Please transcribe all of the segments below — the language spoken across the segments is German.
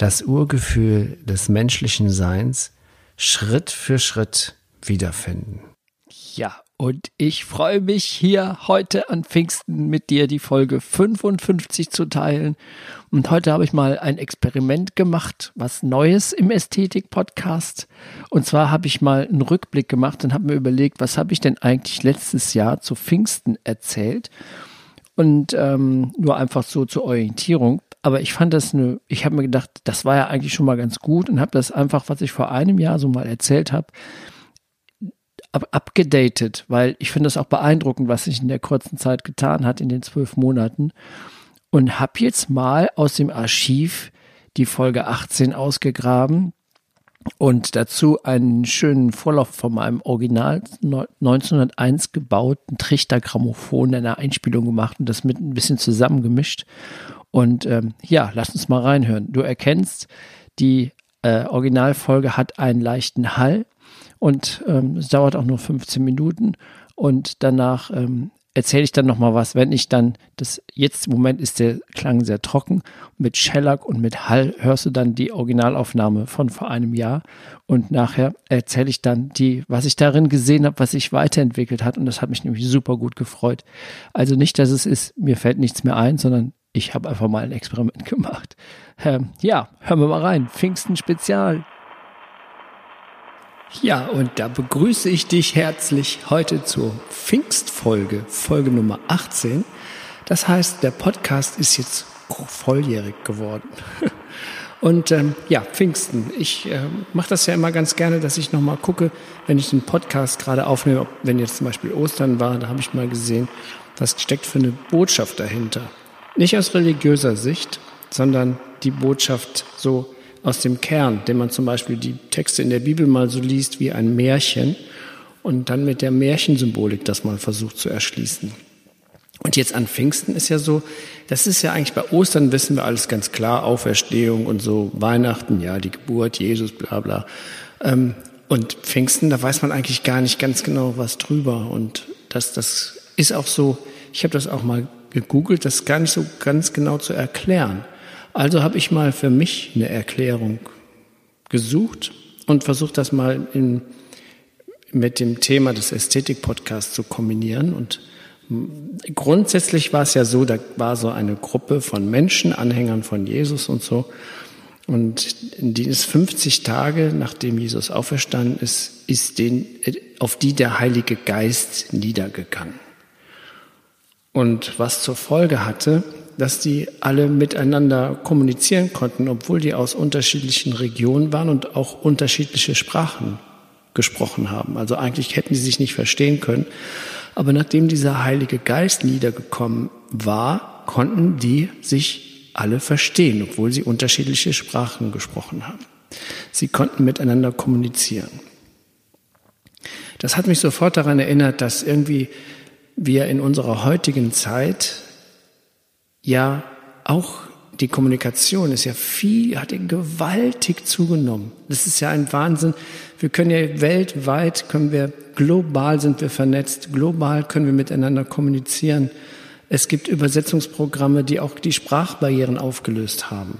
das Urgefühl des menschlichen Seins Schritt für Schritt wiederfinden. Ja, und ich freue mich hier heute an Pfingsten mit dir die Folge 55 zu teilen. Und heute habe ich mal ein Experiment gemacht, was Neues im Ästhetik-Podcast. Und zwar habe ich mal einen Rückblick gemacht und habe mir überlegt, was habe ich denn eigentlich letztes Jahr zu Pfingsten erzählt? Und ähm, nur einfach so zur Orientierung. Aber ich fand das eine, ich habe mir gedacht, das war ja eigentlich schon mal ganz gut und habe das einfach, was ich vor einem Jahr so mal erzählt habe, ab, abgedatet, weil ich finde das auch beeindruckend, was sich in der kurzen Zeit getan hat, in den zwölf Monaten. Und habe jetzt mal aus dem Archiv die Folge 18 ausgegraben und dazu einen schönen Vorlauf von meinem Original 1901 gebauten Trichtergrammophon in der Einspielung gemacht und das mit ein bisschen zusammengemischt. Und ähm, ja, lass uns mal reinhören. Du erkennst, die äh, Originalfolge hat einen leichten Hall und ähm, es dauert auch nur 15 Minuten und danach ähm, erzähle ich dann noch mal was, wenn ich dann das jetzt im Moment ist der Klang sehr trocken mit Shellac und mit Hall hörst du dann die Originalaufnahme von vor einem Jahr und nachher erzähle ich dann die was ich darin gesehen habe, was sich weiterentwickelt hat und das hat mich nämlich super gut gefreut. Also nicht, dass es ist, mir fällt nichts mehr ein, sondern ich habe einfach mal ein Experiment gemacht. Ähm, ja, hören wir mal rein. Pfingsten Spezial. Ja, und da begrüße ich dich herzlich heute zur Pfingstfolge, Folge Nummer 18. Das heißt, der Podcast ist jetzt volljährig geworden. Und ähm, ja, Pfingsten. Ich äh, mache das ja immer ganz gerne, dass ich nochmal gucke, wenn ich den Podcast gerade aufnehme, wenn jetzt zum Beispiel Ostern war, da habe ich mal gesehen, was steckt für eine Botschaft dahinter. Nicht aus religiöser Sicht, sondern die Botschaft so aus dem Kern, den man zum Beispiel die Texte in der Bibel mal so liest wie ein Märchen und dann mit der Märchensymbolik das mal versucht zu erschließen. Und jetzt an Pfingsten ist ja so, das ist ja eigentlich bei Ostern wissen wir alles ganz klar, Auferstehung und so, Weihnachten, ja, die Geburt, Jesus, bla bla. Ähm, und Pfingsten, da weiß man eigentlich gar nicht ganz genau was drüber. Und das, das ist auch so, ich habe das auch mal gegoogelt, das gar nicht so ganz genau zu erklären. Also habe ich mal für mich eine Erklärung gesucht und versucht, das mal in, mit dem Thema des Ästhetik-Podcasts zu kombinieren. Und grundsätzlich war es ja so, da war so eine Gruppe von Menschen, Anhängern von Jesus und so. Und die ist 50 Tage, nachdem Jesus auferstanden ist, ist den, auf die der Heilige Geist niedergegangen. Und was zur Folge hatte, dass die alle miteinander kommunizieren konnten, obwohl die aus unterschiedlichen Regionen waren und auch unterschiedliche Sprachen gesprochen haben. Also eigentlich hätten sie sich nicht verstehen können. Aber nachdem dieser Heilige Geist niedergekommen war, konnten die sich alle verstehen, obwohl sie unterschiedliche Sprachen gesprochen haben. Sie konnten miteinander kommunizieren. Das hat mich sofort daran erinnert, dass irgendwie wir in unserer heutigen Zeit ja auch die Kommunikation ist ja viel, hat ja gewaltig zugenommen. Das ist ja ein Wahnsinn. Wir können ja weltweit, können wir, global sind wir vernetzt, global können wir miteinander kommunizieren. Es gibt Übersetzungsprogramme, die auch die Sprachbarrieren aufgelöst haben.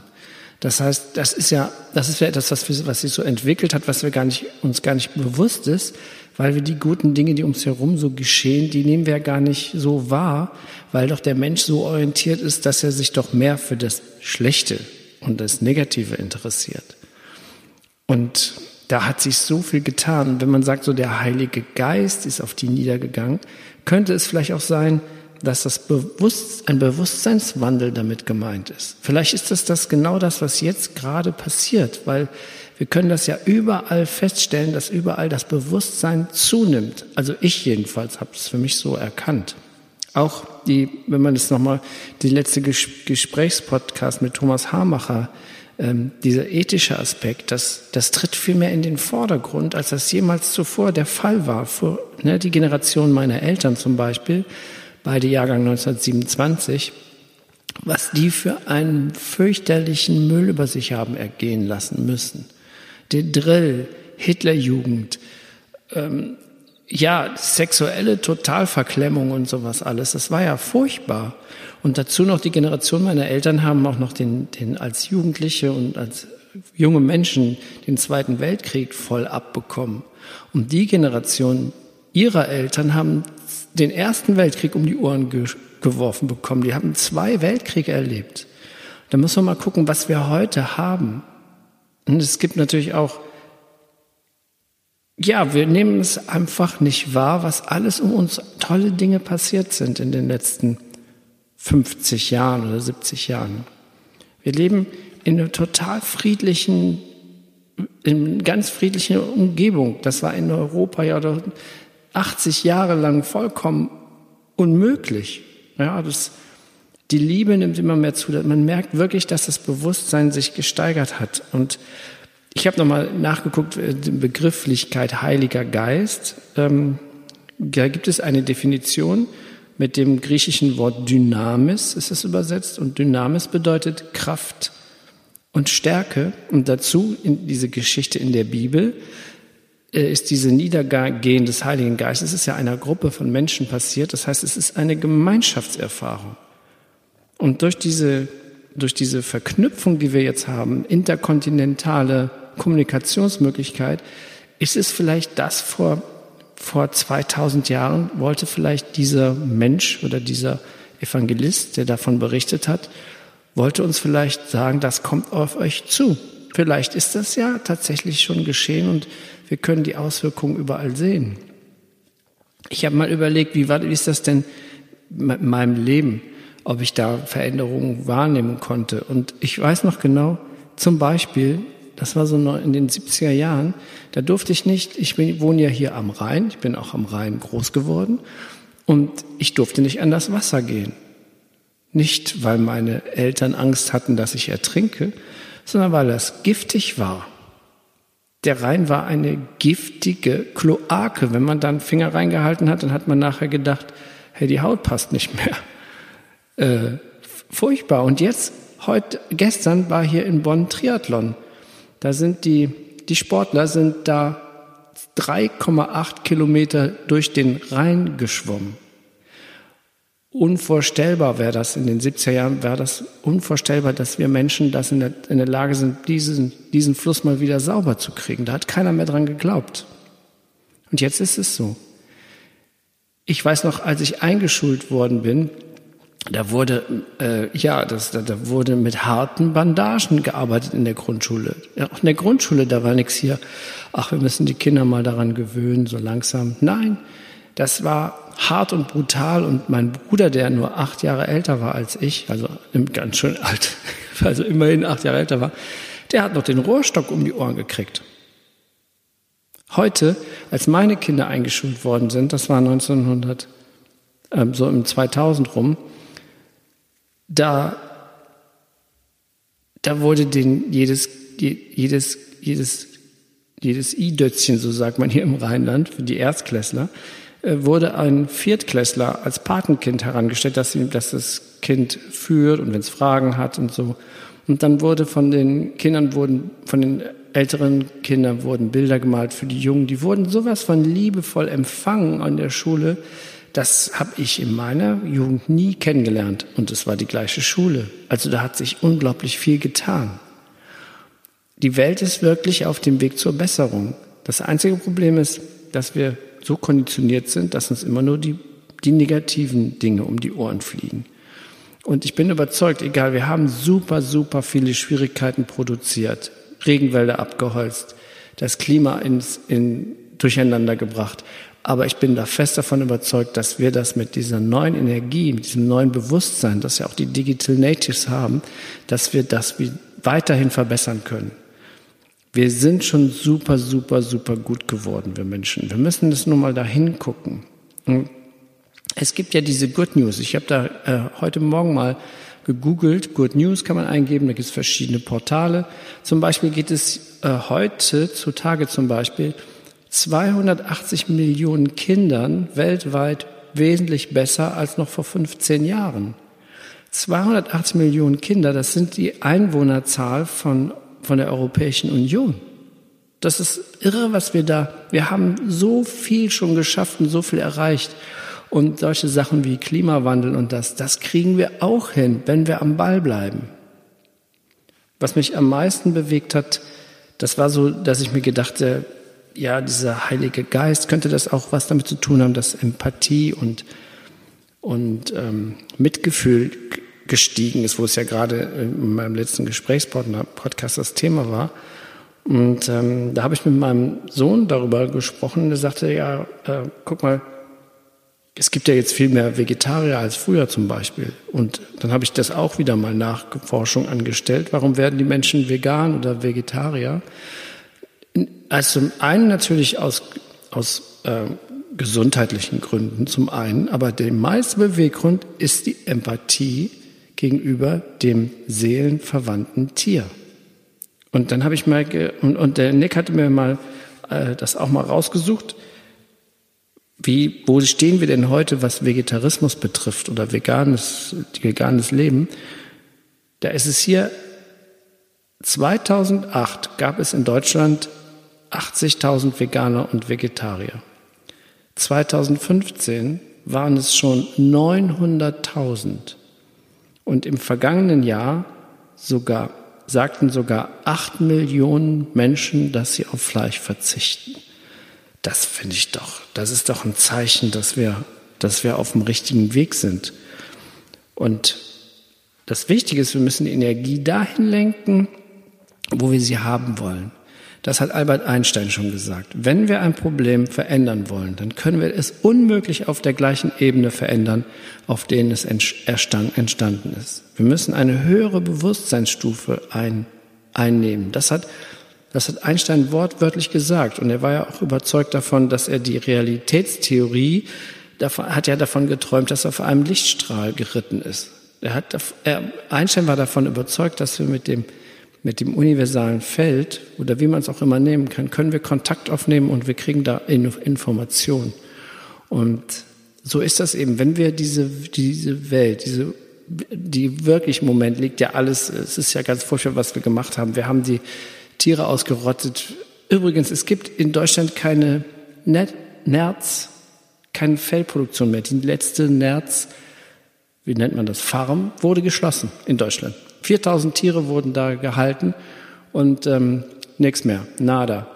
Das heißt, das ist ja, das ist ja etwas, was, was sich so entwickelt hat, was wir gar nicht, uns gar nicht bewusst ist, weil wir die guten Dinge, die ums herum so geschehen, die nehmen wir gar nicht so wahr, weil doch der Mensch so orientiert ist, dass er sich doch mehr für das Schlechte und das Negative interessiert. Und da hat sich so viel getan. wenn man sagt, so der Heilige Geist ist auf die niedergegangen, könnte es vielleicht auch sein, dass das Bewusst, ein Bewusstseinswandel damit gemeint ist. Vielleicht ist das, das genau das, was jetzt gerade passiert, weil wir können das ja überall feststellen, dass überall das Bewusstsein zunimmt. Also ich jedenfalls habe es für mich so erkannt. Auch die, wenn man das nochmal, die letzte Gesprächspodcast mit Thomas Hamacher ähm, dieser ethische Aspekt, das, das tritt viel mehr in den Vordergrund, als das jemals zuvor der Fall war. Für, ne, die Generation meiner Eltern zum Beispiel, beide Jahrgang 1927, was die für einen fürchterlichen Müll über sich haben ergehen lassen müssen. Der Drill, Hitlerjugend, ähm, ja, sexuelle Totalverklemmung und sowas alles, das war ja furchtbar. Und dazu noch die Generation meiner Eltern haben auch noch den, den als Jugendliche und als junge Menschen den Zweiten Weltkrieg voll abbekommen. Und die Generation ihrer Eltern haben den Ersten Weltkrieg um die Ohren ge geworfen bekommen. Die haben zwei Weltkriege erlebt. Da müssen wir mal gucken, was wir heute haben. Und es gibt natürlich auch ja, wir nehmen es einfach nicht wahr, was alles um uns tolle Dinge passiert sind in den letzten 50 Jahren oder 70 Jahren. Wir leben in einer total friedlichen, in ganz friedlichen Umgebung. Das war in Europa ja 80 Jahre lang vollkommen unmöglich. Ja, das, die Liebe nimmt immer mehr zu. Man merkt wirklich, dass das Bewusstsein sich gesteigert hat. Und ich habe nochmal nachgeguckt, äh, die Begrifflichkeit Heiliger Geist. Ähm, da gibt es eine Definition mit dem griechischen Wort Dynamis, ist es übersetzt. Und Dynamis bedeutet Kraft und Stärke. Und dazu in diese Geschichte in der Bibel äh, ist diese Niedergehen des Heiligen Geistes, ist ja einer Gruppe von Menschen passiert. Das heißt, es ist eine Gemeinschaftserfahrung. Und durch diese, durch diese Verknüpfung, die wir jetzt haben, interkontinentale Kommunikationsmöglichkeit, ist es vielleicht das vor, vor 2000 Jahren, wollte vielleicht dieser Mensch oder dieser Evangelist, der davon berichtet hat, wollte uns vielleicht sagen, das kommt auf euch zu. Vielleicht ist das ja tatsächlich schon geschehen und wir können die Auswirkungen überall sehen. Ich habe mal überlegt, wie, war, wie ist das denn mit meinem Leben, ob ich da Veränderungen wahrnehmen konnte. Und ich weiß noch genau, zum Beispiel, das war so in den 70er Jahren. Da durfte ich nicht, ich bin, wohne ja hier am Rhein, ich bin auch am Rhein groß geworden und ich durfte nicht an das Wasser gehen. Nicht, weil meine Eltern Angst hatten, dass ich ertrinke, sondern weil es giftig war. Der Rhein war eine giftige Kloake. Wenn man dann Finger reingehalten hat, dann hat man nachher gedacht, hey, die Haut passt nicht mehr. Äh, furchtbar. Und jetzt, heute, gestern war hier in Bonn Triathlon. Da sind die, die Sportler sind da 3,8 Kilometer durch den Rhein geschwommen. Unvorstellbar wäre das in den 70er Jahren, wäre das unvorstellbar, dass wir Menschen das in der, in der Lage sind, diesen, diesen Fluss mal wieder sauber zu kriegen. Da hat keiner mehr dran geglaubt. Und jetzt ist es so. Ich weiß noch, als ich eingeschult worden bin, da wurde äh, ja, das, da, da wurde mit harten Bandagen gearbeitet in der Grundschule. Ja, auch in der Grundschule, da war nichts hier. Ach, wir müssen die Kinder mal daran gewöhnen, so langsam. Nein, das war hart und brutal. Und mein Bruder, der nur acht Jahre älter war als ich, also ganz schön alt, also immerhin acht Jahre älter war, der hat noch den Rohrstock um die Ohren gekriegt. Heute, als meine Kinder eingeschult worden sind, das war 1900, äh, so im 2000 rum, da, da wurde den jedes, jedes, jedes, jedes I-Dötzchen, so sagt man hier im Rheinland, für die Erstklässler, äh, wurde ein Viertklässler als Patenkind herangestellt, dass, ihm, dass das Kind führt und wenn es Fragen hat und so. Und dann wurde von den Kindern wurden, von den älteren Kindern wurden Bilder gemalt für die Jungen. Die wurden sowas von liebevoll empfangen an der Schule. Das habe ich in meiner Jugend nie kennengelernt und es war die gleiche Schule. Also da hat sich unglaublich viel getan. Die Welt ist wirklich auf dem Weg zur Besserung. Das einzige Problem ist, dass wir so konditioniert sind, dass uns immer nur die, die negativen Dinge um die Ohren fliegen. Und ich bin überzeugt, egal, wir haben super, super viele Schwierigkeiten produziert, Regenwälder abgeholzt, das Klima ins, in, durcheinander gebracht. Aber ich bin da fest davon überzeugt, dass wir das mit dieser neuen Energie, mit diesem neuen Bewusstsein, das ja auch die Digital Natives haben, dass wir das weiterhin verbessern können. Wir sind schon super, super, super gut geworden, wir Menschen. Wir müssen das nur mal dahin gucken. Es gibt ja diese Good News. Ich habe da äh, heute Morgen mal gegoogelt. Good News kann man eingeben, da gibt es verschiedene Portale. Zum Beispiel geht es äh, heute, zutage zum Beispiel, 280 Millionen Kindern weltweit wesentlich besser als noch vor 15 Jahren. 280 Millionen Kinder, das sind die Einwohnerzahl von, von der Europäischen Union. Das ist irre, was wir da, wir haben so viel schon geschafft und so viel erreicht. Und solche Sachen wie Klimawandel und das, das kriegen wir auch hin, wenn wir am Ball bleiben. Was mich am meisten bewegt hat, das war so, dass ich mir gedachte, ja, dieser Heilige Geist könnte das auch was damit zu tun haben, dass Empathie und, und ähm, Mitgefühl gestiegen ist, wo es ja gerade in meinem letzten Gesprächspartner Podcast das Thema war. Und ähm, da habe ich mit meinem Sohn darüber gesprochen. Der sagte, ja, äh, guck mal, es gibt ja jetzt viel mehr Vegetarier als früher zum Beispiel. Und dann habe ich das auch wieder mal nach Forschung angestellt. Warum werden die Menschen vegan oder Vegetarier? Also zum einen natürlich aus, aus äh, gesundheitlichen Gründen zum einen, aber der meiste Beweggrund ist die Empathie gegenüber dem seelenverwandten Tier. Und dann habe ich mal, und, und der Nick hatte mir mal äh, das auch mal rausgesucht. Wie, wo stehen wir denn heute, was Vegetarismus betrifft oder veganes, veganes Leben? Da ist es hier, 2008 gab es in Deutschland 80.000 Veganer und Vegetarier. 2015 waren es schon 900.000 und im vergangenen Jahr sogar sagten sogar acht Millionen Menschen, dass sie auf Fleisch verzichten. Das finde ich doch, das ist doch ein Zeichen, dass wir, dass wir auf dem richtigen Weg sind. Und das Wichtige ist, wir müssen die Energie dahin lenken, wo wir sie haben wollen. Das hat Albert Einstein schon gesagt. Wenn wir ein Problem verändern wollen, dann können wir es unmöglich auf der gleichen Ebene verändern, auf denen es entstanden ist. Wir müssen eine höhere Bewusstseinsstufe ein, einnehmen. Das hat, das hat Einstein wortwörtlich gesagt. Und er war ja auch überzeugt davon, dass er die Realitätstheorie, hat ja davon geträumt, dass er auf einem Lichtstrahl geritten ist. Er hat, er, Einstein war davon überzeugt, dass wir mit dem mit dem universalen Feld oder wie man es auch immer nehmen kann, können wir Kontakt aufnehmen und wir kriegen da Informationen. Und so ist das eben, wenn wir diese, diese Welt, diese, die wirklich im Moment liegt ja alles, es ist ja ganz furchtbar, was wir gemacht haben. Wir haben die Tiere ausgerottet. Übrigens, es gibt in Deutschland keine Nerz, keine Fellproduktion mehr. Die letzte Nerz, wie nennt man das, Farm, wurde geschlossen in Deutschland. 4000 Tiere wurden da gehalten und ähm, nichts mehr, nada.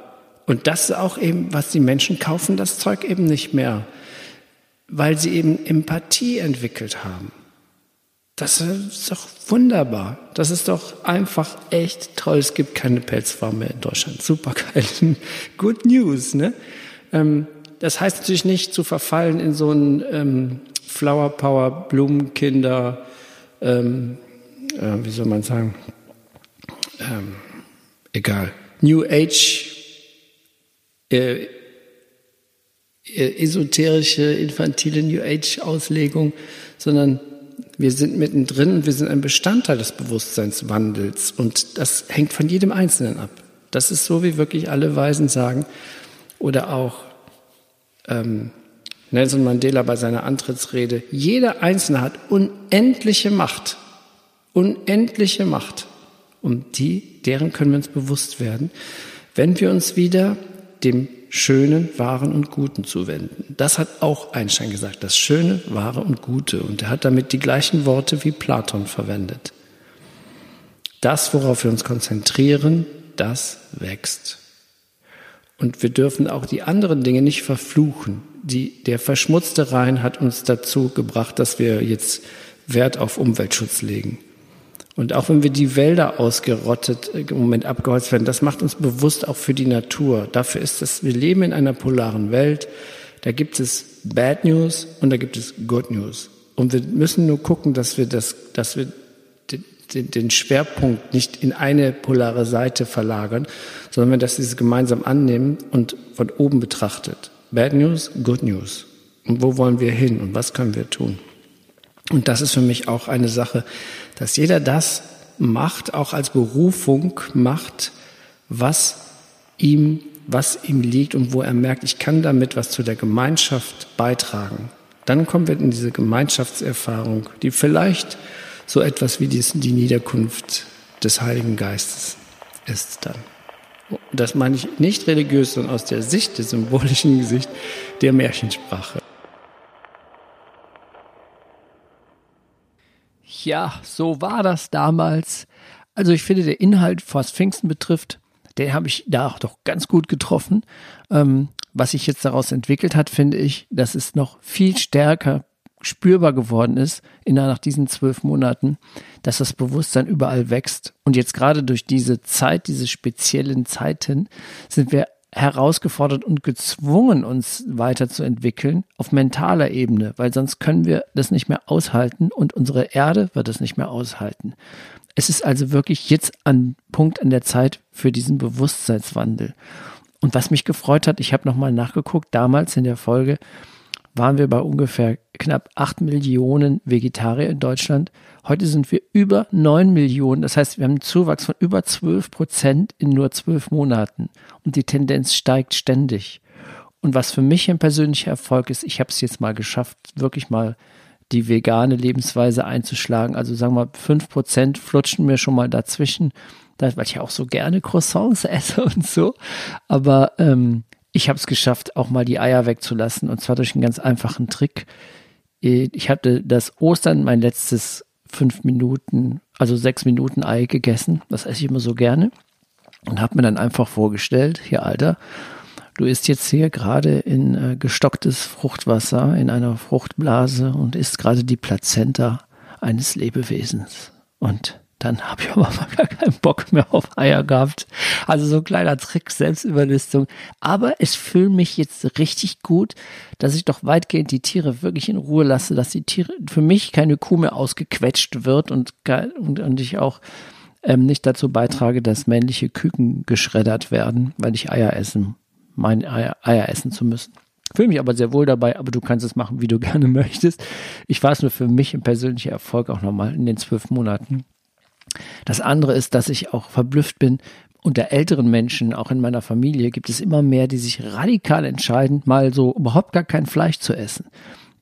Und das ist auch eben, was die Menschen kaufen, das Zeug eben nicht mehr, weil sie eben Empathie entwickelt haben. Das ist doch wunderbar. Das ist doch einfach echt toll. Es gibt keine Pelzfarm mehr in Deutschland. Super geil. Good News, ne? Ähm, das heißt natürlich nicht zu verfallen in so ein ähm, Flower Power Blumenkinder ähm, äh, wie soll man sagen, ähm, egal, New Age, äh, äh, esoterische, infantile New Age-Auslegung, sondern wir sind mittendrin, wir sind ein Bestandteil des Bewusstseinswandels und das hängt von jedem Einzelnen ab. Das ist so, wie wirklich alle Weisen sagen. Oder auch ähm, Nelson Mandela bei seiner Antrittsrede, jeder Einzelne hat unendliche Macht unendliche Macht. Und die, deren können wir uns bewusst werden, wenn wir uns wieder dem Schönen, Wahren und Guten zuwenden. Das hat auch Einstein gesagt, das Schöne, Wahre und Gute. Und er hat damit die gleichen Worte wie Platon verwendet. Das, worauf wir uns konzentrieren, das wächst. Und wir dürfen auch die anderen Dinge nicht verfluchen. Die, der verschmutzte Rhein hat uns dazu gebracht, dass wir jetzt Wert auf Umweltschutz legen. Und auch wenn wir die Wälder ausgerottet äh, im Moment abgeholzt werden, das macht uns bewusst auch für die Natur. Dafür ist es, wir leben in einer polaren Welt. Da gibt es Bad News und da gibt es Good News. Und wir müssen nur gucken, dass wir das, dass wir den, den Schwerpunkt nicht in eine polare Seite verlagern, sondern dass wir es gemeinsam annehmen und von oben betrachtet. Bad News, Good News. Und wo wollen wir hin und was können wir tun? Und das ist für mich auch eine Sache, dass jeder das macht, auch als Berufung macht, was ihm, was ihm liegt und wo er merkt, ich kann damit was zu der Gemeinschaft beitragen. Dann kommen wir in diese Gemeinschaftserfahrung, die vielleicht so etwas wie die Niederkunft des Heiligen Geistes ist dann. Das meine ich nicht religiös, sondern aus der Sicht, der symbolischen Sicht der Märchensprache. Ja, so war das damals. Also ich finde, der Inhalt, was Pfingsten betrifft, den habe ich da auch doch ganz gut getroffen. Ähm, was sich jetzt daraus entwickelt hat, finde ich, dass es noch viel stärker spürbar geworden ist in nach diesen zwölf Monaten, dass das Bewusstsein überall wächst. Und jetzt gerade durch diese Zeit, diese speziellen Zeiten, sind wir herausgefordert und gezwungen, uns weiterzuentwickeln auf mentaler Ebene, weil sonst können wir das nicht mehr aushalten und unsere Erde wird es nicht mehr aushalten. Es ist also wirklich jetzt ein Punkt an der Zeit für diesen Bewusstseinswandel. Und was mich gefreut hat, ich habe nochmal nachgeguckt, damals in der Folge waren wir bei ungefähr knapp acht Millionen Vegetarier in Deutschland. Heute sind wir über neun Millionen. Das heißt, wir haben einen Zuwachs von über zwölf Prozent in nur zwölf Monaten. Und die Tendenz steigt ständig. Und was für mich ein persönlicher Erfolg ist, ich habe es jetzt mal geschafft, wirklich mal die vegane Lebensweise einzuschlagen. Also sagen wir mal, fünf Prozent flutschen mir schon mal dazwischen, weil ich ja auch so gerne Croissants esse und so. Aber ähm, ich habe es geschafft, auch mal die Eier wegzulassen und zwar durch einen ganz einfachen Trick. Ich hatte das Ostern mein letztes fünf Minuten, also sechs Minuten Ei gegessen. Das esse ich immer so gerne und habe mir dann einfach vorgestellt, hier Alter, du isst jetzt hier gerade in äh, gestocktes Fruchtwasser in einer Fruchtblase und isst gerade die Plazenta eines Lebewesens. Und dann habe ich aber mal gar keinen Bock mehr auf Eier gehabt. Also so ein kleiner Trick, Selbstüberlistung. Aber es fühlt mich jetzt richtig gut, dass ich doch weitgehend die Tiere wirklich in Ruhe lasse, dass die Tiere für mich keine Kuh mehr ausgequetscht wird und, und, und ich auch ähm, nicht dazu beitrage, dass männliche Küken geschreddert werden, weil ich Eier essen, meine Eier, Eier essen zu müssen. Fühle mich aber sehr wohl dabei, aber du kannst es machen, wie du gerne möchtest. Ich war es nur für mich ein persönlicher Erfolg auch nochmal in den zwölf Monaten. Das andere ist, dass ich auch verblüfft bin, unter älteren Menschen, auch in meiner Familie, gibt es immer mehr, die sich radikal entscheiden, mal so überhaupt gar kein Fleisch zu essen.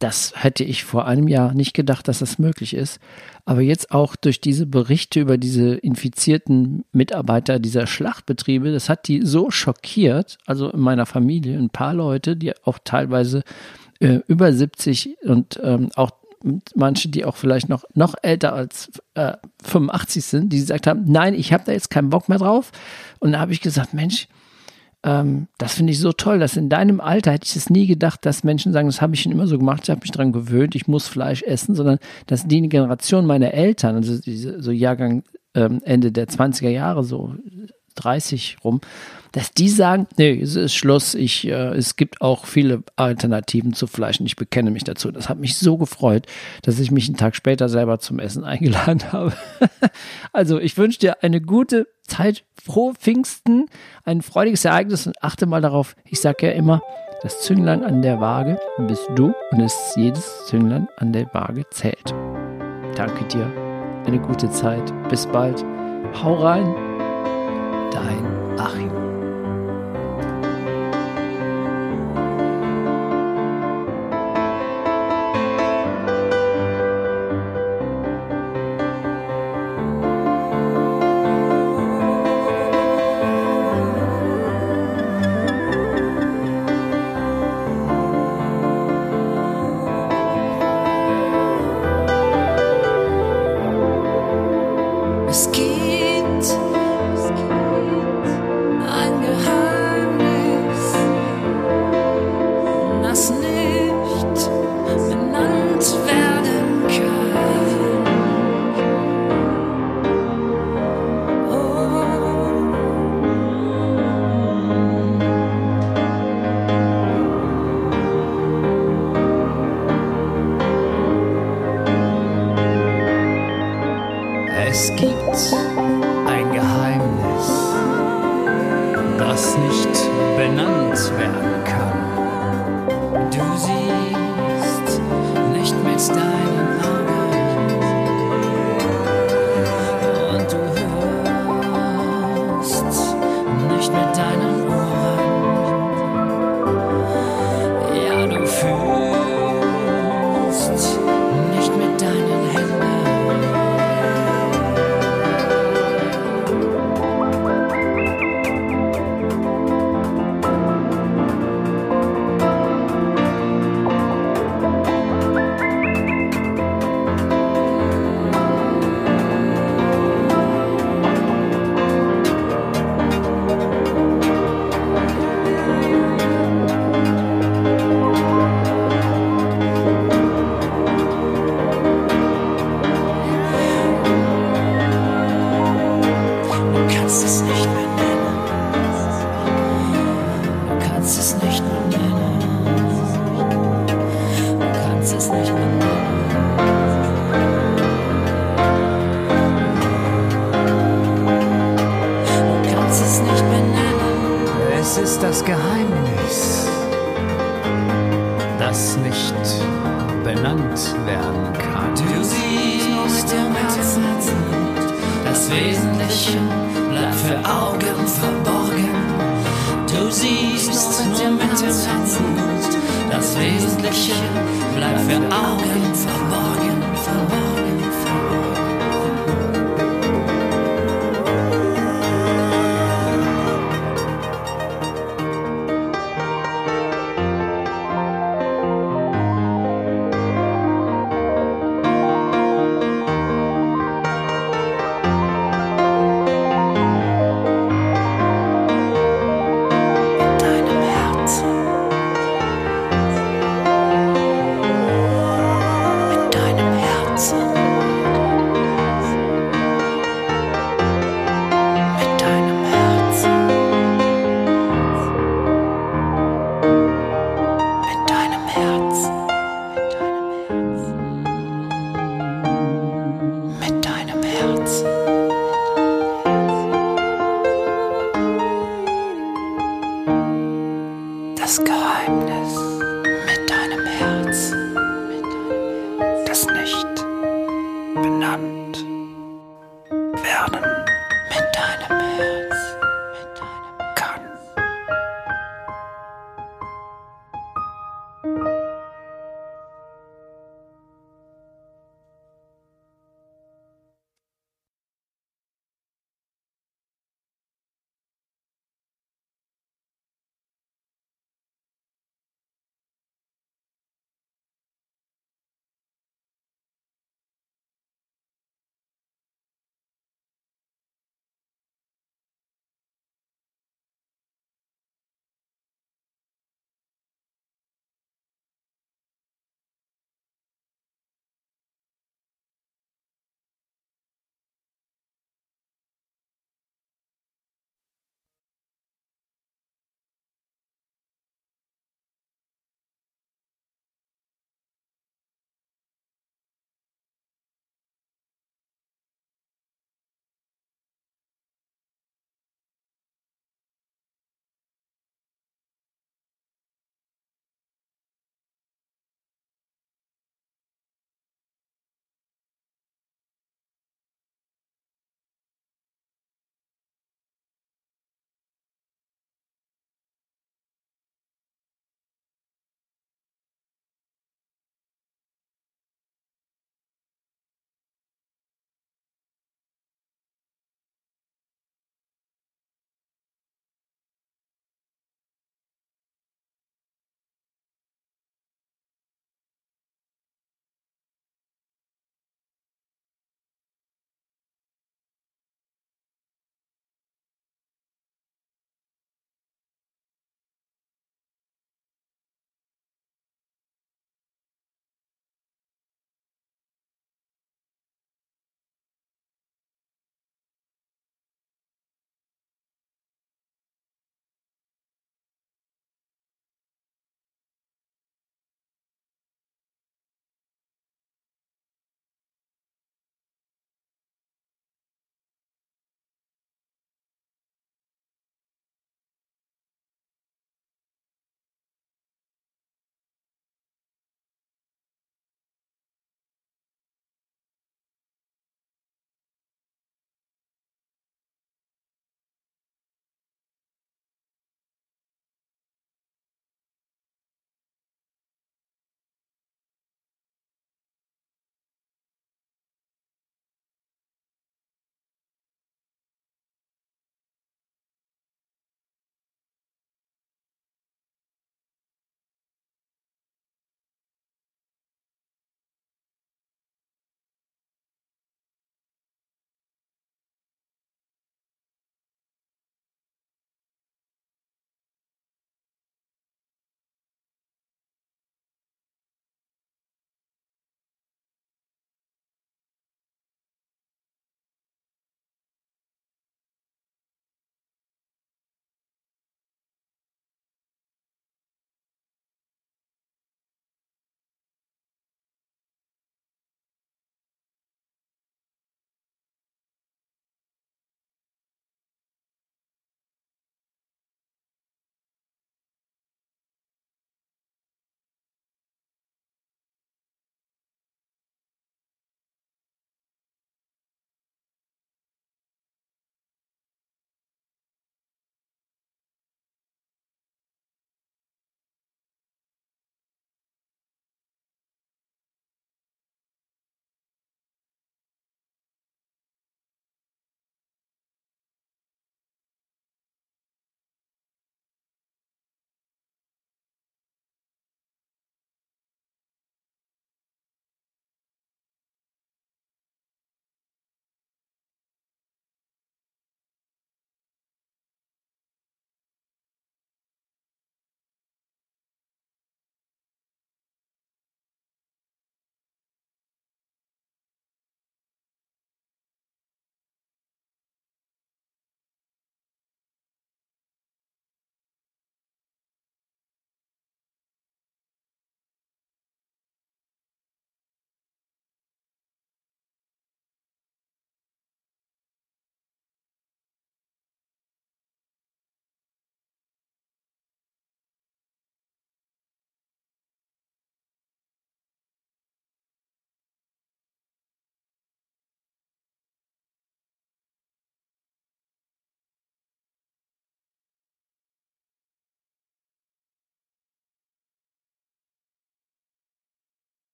Das hätte ich vor einem Jahr nicht gedacht, dass das möglich ist. Aber jetzt auch durch diese Berichte über diese infizierten Mitarbeiter dieser Schlachtbetriebe, das hat die so schockiert, also in meiner Familie, ein paar Leute, die auch teilweise äh, über 70 und ähm, auch manche, die auch vielleicht noch, noch älter als äh, 85 sind, die gesagt haben, nein, ich habe da jetzt keinen Bock mehr drauf. Und da habe ich gesagt, Mensch, ähm, das finde ich so toll, dass in deinem Alter hätte ich es nie gedacht, dass Menschen sagen, das habe ich schon immer so gemacht, ich habe mich daran gewöhnt, ich muss Fleisch essen, sondern dass die Generation meiner Eltern, also diese, so Jahrgang ähm, Ende der 20er Jahre, so 30 rum, dass die sagen, nee, es ist Schluss, ich, äh, es gibt auch viele Alternativen zu Fleisch und ich bekenne mich dazu. Das hat mich so gefreut, dass ich mich einen Tag später selber zum Essen eingeladen habe. also ich wünsche dir eine gute Zeit, frohe Pfingsten, ein freudiges Ereignis und achte mal darauf, ich sage ja immer, das Zünglein an der Waage bist du und es jedes Zünglein an der Waage zählt. Danke dir, eine gute Zeit, bis bald, hau rein, dein Achim.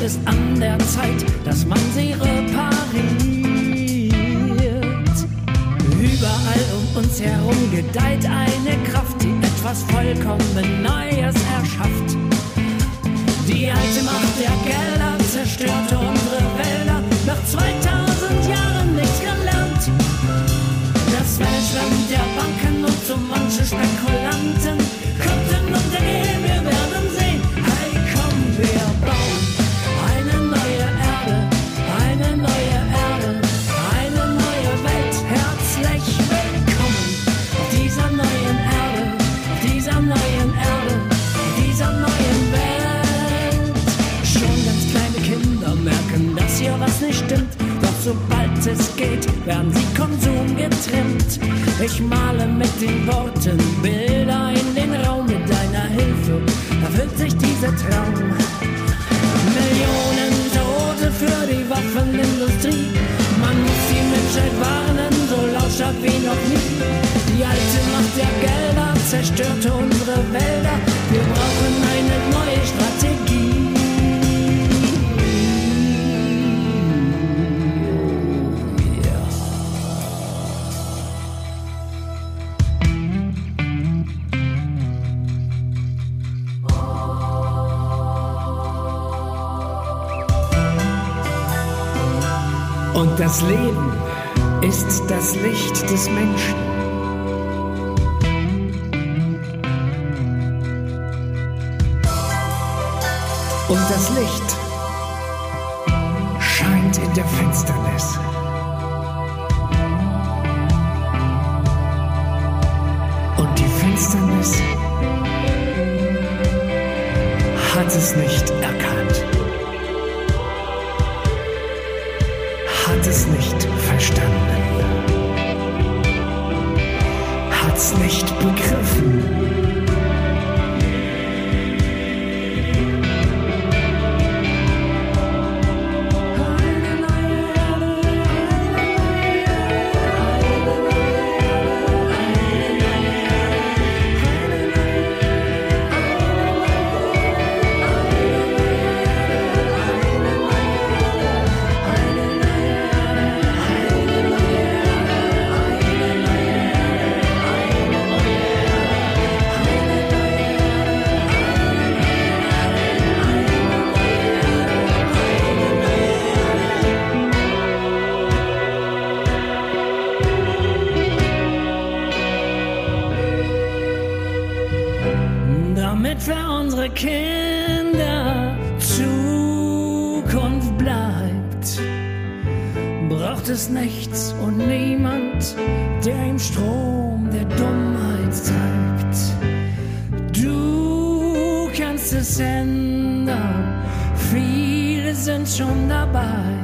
Es ist an der Zeit, dass man sie repariert. Überall um uns herum gedeiht eine Kraft, die etwas vollkommen Neues erschafft. Die alte Macht der Gelder zerstört unsere Wälder. Nach 2000 Jahren nichts gelernt. Das Management der Banken und so manche Spekulanten es geht, werden sie Konsum getrimmt. Ich male mit den Worten Bilder in den Raum mit deiner Hilfe. Erfüllt sich dieser Traum. Millionen Tote für die Waffenindustrie. Man muss die Menschheit warnen, so lautstark wie noch nie. Die alte Macht der Gelder zerstörte unsere Wälder. Wir brauchen eine neue Strategie. Und das Leben ist das Licht des Menschen. Und das Licht scheint in der Finsternis. Und die Finsternis hat es nicht schon dabei.